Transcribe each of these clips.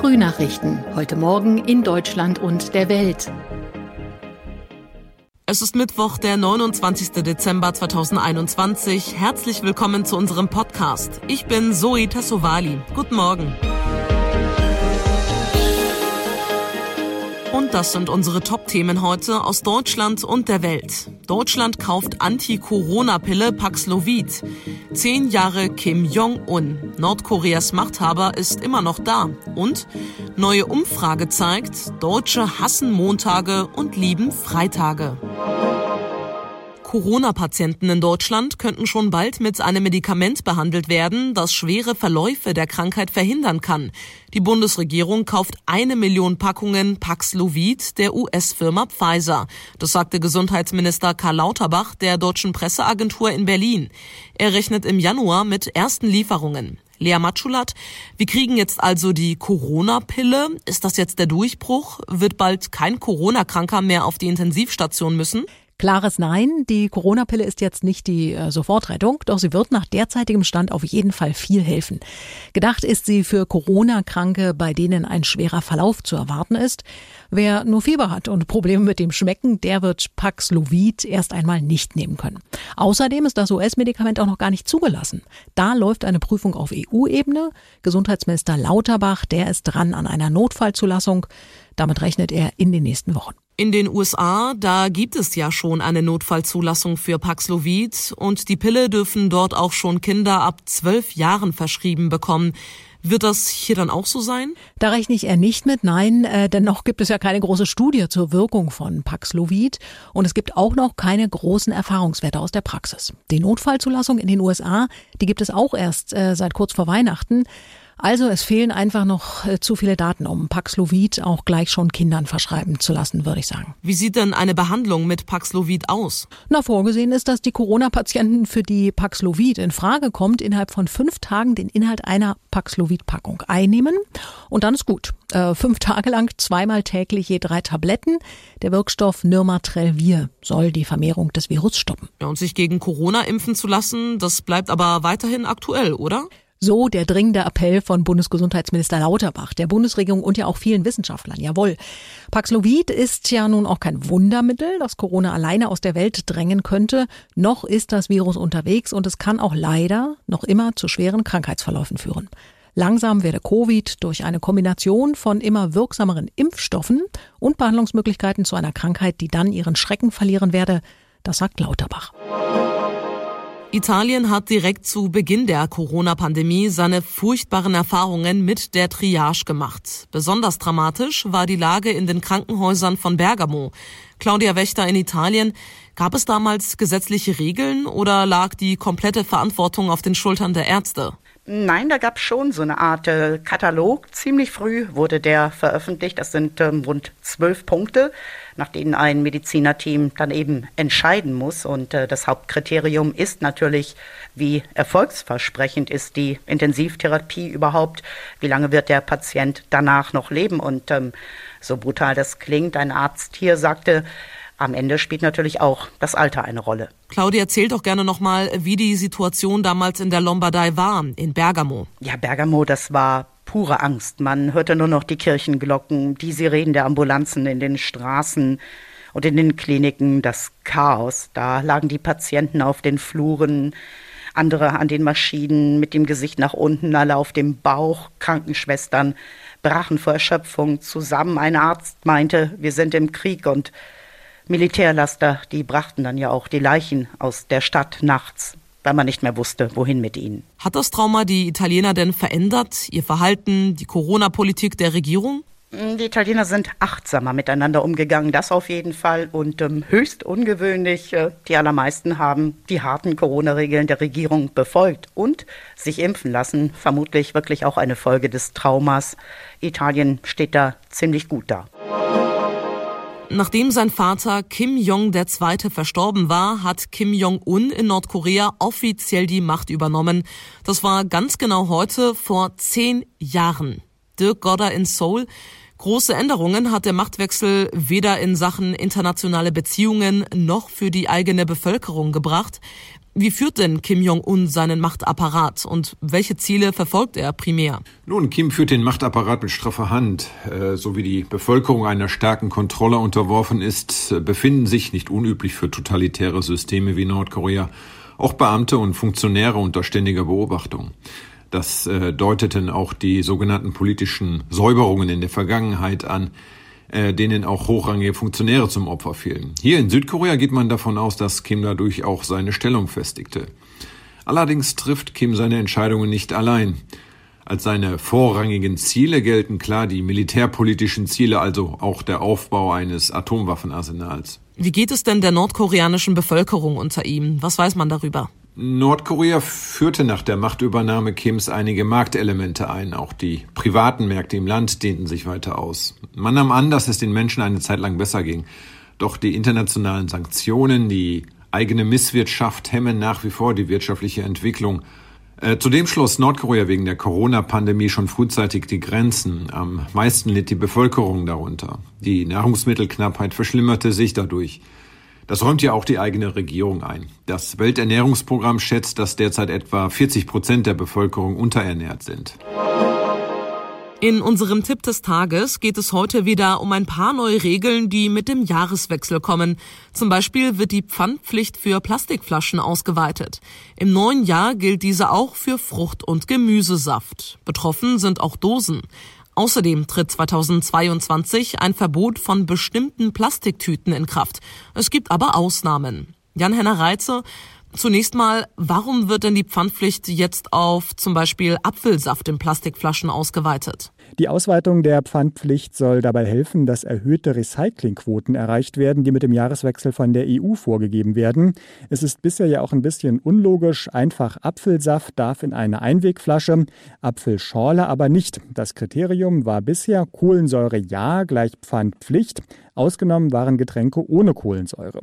Frühnachrichten. Heute Morgen in Deutschland und der Welt. Es ist Mittwoch, der 29. Dezember 2021. Herzlich willkommen zu unserem Podcast. Ich bin Zoe Tassovali. Guten Morgen. Und das sind unsere Top-Themen heute aus Deutschland und der Welt. Deutschland kauft Anti-Corona-Pille Paxlovid. Zehn Jahre Kim Jong-un. Nordkoreas Machthaber ist immer noch da. Und neue Umfrage zeigt, Deutsche hassen Montage und lieben Freitage. Corona-Patienten in Deutschland könnten schon bald mit einem Medikament behandelt werden, das schwere Verläufe der Krankheit verhindern kann. Die Bundesregierung kauft eine Million Packungen Paxlovid der US-Firma Pfizer. Das sagte Gesundheitsminister Karl Lauterbach der deutschen Presseagentur in Berlin. Er rechnet im Januar mit ersten Lieferungen. Lea Matschulat, wir kriegen jetzt also die Corona-Pille. Ist das jetzt der Durchbruch? Wird bald kein Corona-Kranker mehr auf die Intensivstation müssen? Klares Nein, die Corona-Pille ist jetzt nicht die äh, Sofortrettung, doch sie wird nach derzeitigem Stand auf jeden Fall viel helfen. Gedacht ist sie für Corona-Kranke, bei denen ein schwerer Verlauf zu erwarten ist. Wer nur Fieber hat und Probleme mit dem Schmecken, der wird Paxlovid erst einmal nicht nehmen können. Außerdem ist das US-Medikament auch noch gar nicht zugelassen. Da läuft eine Prüfung auf EU-Ebene. Gesundheitsminister Lauterbach, der ist dran an einer Notfallzulassung. Damit rechnet er in den nächsten Wochen. In den USA, da gibt es ja schon eine Notfallzulassung für Paxlovid und die Pille dürfen dort auch schon Kinder ab zwölf Jahren verschrieben bekommen. Wird das hier dann auch so sein? Da rechne ich eher nicht mit, nein, äh, denn noch gibt es ja keine große Studie zur Wirkung von Paxlovid und es gibt auch noch keine großen Erfahrungswerte aus der Praxis. Die Notfallzulassung in den USA, die gibt es auch erst äh, seit kurz vor Weihnachten. Also es fehlen einfach noch äh, zu viele Daten, um Paxlovid auch gleich schon Kindern verschreiben zu lassen, würde ich sagen. Wie sieht denn eine Behandlung mit Paxlovid aus? Na, vorgesehen ist, dass die Corona-Patienten, für die Paxlovid in Frage kommt, innerhalb von fünf Tagen den Inhalt einer Paxlovid-Packung einnehmen und dann ist gut. Äh, fünf Tage lang zweimal täglich je drei Tabletten. Der Wirkstoff Nirmatrelvir soll die Vermehrung des Virus stoppen. Ja, und sich gegen Corona impfen zu lassen, das bleibt aber weiterhin aktuell, oder? So der dringende Appell von Bundesgesundheitsminister Lauterbach, der Bundesregierung und ja auch vielen Wissenschaftlern. Jawohl. Paxlovid ist ja nun auch kein Wundermittel, das Corona alleine aus der Welt drängen könnte. Noch ist das Virus unterwegs und es kann auch leider noch immer zu schweren Krankheitsverläufen führen. Langsam werde Covid durch eine Kombination von immer wirksameren Impfstoffen und Behandlungsmöglichkeiten zu einer Krankheit, die dann ihren Schrecken verlieren werde. Das sagt Lauterbach. Italien hat direkt zu Beginn der Corona-Pandemie seine furchtbaren Erfahrungen mit der Triage gemacht. Besonders dramatisch war die Lage in den Krankenhäusern von Bergamo. Claudia Wächter in Italien. Gab es damals gesetzliche Regeln oder lag die komplette Verantwortung auf den Schultern der Ärzte? Nein, da gab es schon so eine Art äh, Katalog. Ziemlich früh wurde der veröffentlicht. Das sind ähm, rund zwölf Punkte, nach denen ein Medizinerteam dann eben entscheiden muss. Und äh, das Hauptkriterium ist natürlich, wie erfolgsversprechend ist die Intensivtherapie überhaupt? Wie lange wird der Patient danach noch leben? Und ähm, so brutal das klingt, ein Arzt hier sagte, am Ende spielt natürlich auch das Alter eine Rolle. Claudia, erzählt doch gerne nochmal, wie die Situation damals in der Lombardei war, in Bergamo. Ja, Bergamo, das war pure Angst. Man hörte nur noch die Kirchenglocken, die Sirenen der Ambulanzen in den Straßen und in den Kliniken, das Chaos. Da lagen die Patienten auf den Fluren, andere an den Maschinen mit dem Gesicht nach unten, alle auf dem Bauch, Krankenschwestern brachen vor Erschöpfung zusammen. Ein Arzt meinte, wir sind im Krieg und Militärlaster, die brachten dann ja auch die Leichen aus der Stadt nachts, weil man nicht mehr wusste, wohin mit ihnen. Hat das Trauma die Italiener denn verändert, ihr Verhalten, die Corona-Politik der Regierung? Die Italiener sind achtsamer miteinander umgegangen, das auf jeden Fall. Und ähm, höchst ungewöhnlich, äh, die allermeisten haben die harten Corona-Regeln der Regierung befolgt und sich impfen lassen. Vermutlich wirklich auch eine Folge des Traumas. Italien steht da ziemlich gut da. Nachdem sein Vater Kim Jong II. verstorben war, hat Kim Jong-un in Nordkorea offiziell die Macht übernommen. Das war ganz genau heute vor zehn Jahren. Dirk Godder in Seoul. Große Änderungen hat der Machtwechsel weder in Sachen internationale Beziehungen noch für die eigene Bevölkerung gebracht. Wie führt denn Kim Jong-un seinen Machtapparat und welche Ziele verfolgt er primär? Nun, Kim führt den Machtapparat mit straffer Hand. Äh, so wie die Bevölkerung einer starken Kontrolle unterworfen ist, äh, befinden sich, nicht unüblich für totalitäre Systeme wie Nordkorea, auch Beamte und Funktionäre unter ständiger Beobachtung. Das äh, deuteten auch die sogenannten politischen Säuberungen in der Vergangenheit an, äh, denen auch hochrangige Funktionäre zum Opfer fielen. Hier in Südkorea geht man davon aus, dass Kim dadurch auch seine Stellung festigte. Allerdings trifft Kim seine Entscheidungen nicht allein. Als seine vorrangigen Ziele gelten klar die militärpolitischen Ziele, also auch der Aufbau eines Atomwaffenarsenals. Wie geht es denn der nordkoreanischen Bevölkerung unter ihm? Was weiß man darüber? Nordkorea führte nach der Machtübernahme Kims einige Marktelemente ein. Auch die privaten Märkte im Land dehnten sich weiter aus. Man nahm an, dass es den Menschen eine Zeit lang besser ging. Doch die internationalen Sanktionen, die eigene Misswirtschaft hemmen nach wie vor die wirtschaftliche Entwicklung. Äh, zudem schloss Nordkorea wegen der Corona-Pandemie schon frühzeitig die Grenzen. Am meisten litt die Bevölkerung darunter. Die Nahrungsmittelknappheit verschlimmerte sich dadurch. Das räumt ja auch die eigene Regierung ein. Das Welternährungsprogramm schätzt, dass derzeit etwa 40 Prozent der Bevölkerung unterernährt sind. In unserem Tipp des Tages geht es heute wieder um ein paar neue Regeln, die mit dem Jahreswechsel kommen. Zum Beispiel wird die Pfandpflicht für Plastikflaschen ausgeweitet. Im neuen Jahr gilt diese auch für Frucht- und Gemüsesaft. Betroffen sind auch Dosen. Außerdem tritt 2022 ein Verbot von bestimmten Plastiktüten in Kraft. Es gibt aber Ausnahmen. Jan-Henner Reitze, zunächst mal, warum wird denn die Pfandpflicht jetzt auf zum Beispiel Apfelsaft in Plastikflaschen ausgeweitet? Die Ausweitung der Pfandpflicht soll dabei helfen, dass erhöhte Recyclingquoten erreicht werden, die mit dem Jahreswechsel von der EU vorgegeben werden. Es ist bisher ja auch ein bisschen unlogisch. Einfach Apfelsaft darf in eine Einwegflasche, Apfelschorle aber nicht. Das Kriterium war bisher Kohlensäure ja gleich Pfandpflicht. Ausgenommen waren Getränke ohne Kohlensäure.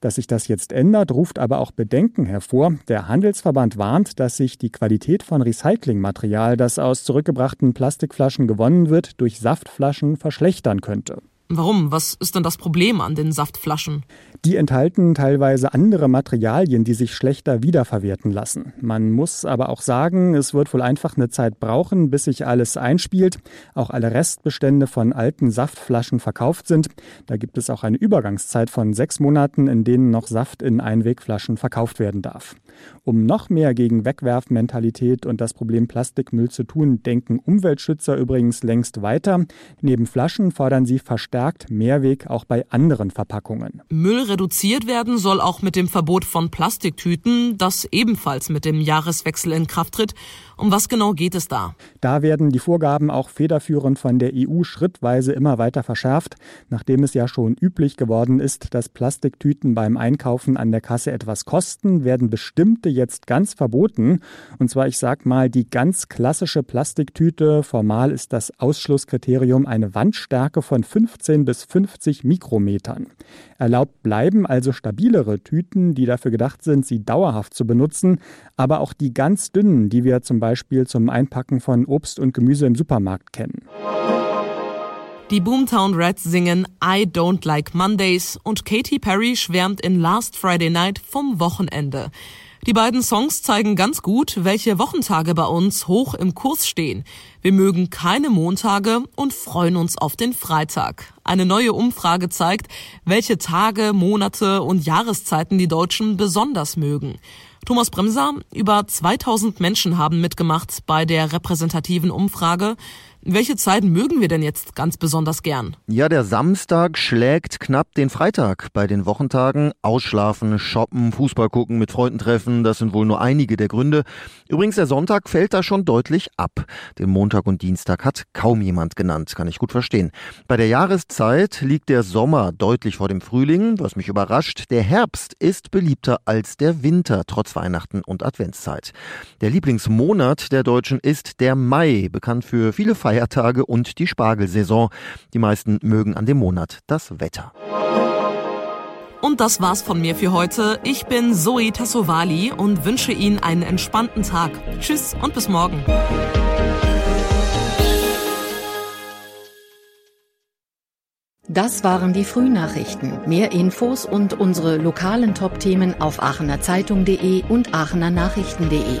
Dass sich das jetzt ändert, ruft aber auch Bedenken hervor. Der Handelsverband warnt, dass sich die Qualität von Recyclingmaterial, das aus zurückgebrachten Plastikflaschen gewonnen wird, durch Saftflaschen verschlechtern könnte. Warum? Was ist denn das Problem an den Saftflaschen? Die enthalten teilweise andere Materialien, die sich schlechter wiederverwerten lassen. Man muss aber auch sagen, es wird wohl einfach eine Zeit brauchen, bis sich alles einspielt, auch alle Restbestände von alten Saftflaschen verkauft sind. Da gibt es auch eine Übergangszeit von sechs Monaten, in denen noch Saft in Einwegflaschen verkauft werden darf. Um noch mehr gegen Wegwerfmentalität und das Problem Plastikmüll zu tun, denken Umweltschützer übrigens längst weiter. Neben Flaschen fordern sie verstärkt verstärkt Mehrweg auch bei anderen Verpackungen. Müll reduziert werden soll auch mit dem Verbot von Plastiktüten, das ebenfalls mit dem Jahreswechsel in Kraft tritt. Um was genau geht es da? Da werden die Vorgaben auch federführend von der EU schrittweise immer weiter verschärft, nachdem es ja schon üblich geworden ist, dass Plastiktüten beim Einkaufen an der Kasse etwas kosten, werden bestimmte jetzt ganz verboten. Und zwar, ich sag mal, die ganz klassische Plastiktüte. Formal ist das Ausschlusskriterium eine Wandstärke von 15 15 bis 50 Mikrometern. Erlaubt bleiben also stabilere Tüten, die dafür gedacht sind, sie dauerhaft zu benutzen, aber auch die ganz dünnen, die wir zum Beispiel zum Einpacken von Obst und Gemüse im Supermarkt kennen. Die Boomtown Reds singen I Don't Like Mondays und Katy Perry schwärmt in Last Friday Night vom Wochenende. Die beiden Songs zeigen ganz gut, welche Wochentage bei uns hoch im Kurs stehen. Wir mögen keine Montage und freuen uns auf den Freitag. Eine neue Umfrage zeigt, welche Tage, Monate und Jahreszeiten die Deutschen besonders mögen. Thomas Bremser, über 2000 Menschen haben mitgemacht bei der repräsentativen Umfrage. Welche Zeiten mögen wir denn jetzt ganz besonders gern? Ja, der Samstag schlägt knapp den Freitag. Bei den Wochentagen ausschlafen, shoppen, Fußball gucken, mit Freunden treffen, das sind wohl nur einige der Gründe. Übrigens, der Sonntag fällt da schon deutlich ab. Den Montag und Dienstag hat kaum jemand genannt, kann ich gut verstehen. Bei der Jahreszeit liegt der Sommer deutlich vor dem Frühling, was mich überrascht. Der Herbst ist beliebter als der Winter, trotz Weihnachten und Adventszeit. Der Lieblingsmonat der Deutschen ist der Mai, bekannt für viele Feiertage Feiertage und die Spargelsaison. Die meisten mögen an dem Monat das Wetter. Und das war's von mir für heute. Ich bin Zoe Tassovali und wünsche Ihnen einen entspannten Tag. Tschüss und bis morgen. Das waren die Frühnachrichten. Mehr Infos und unsere lokalen Top-Themen auf aachenerzeitung.de und aachenernachrichten.de.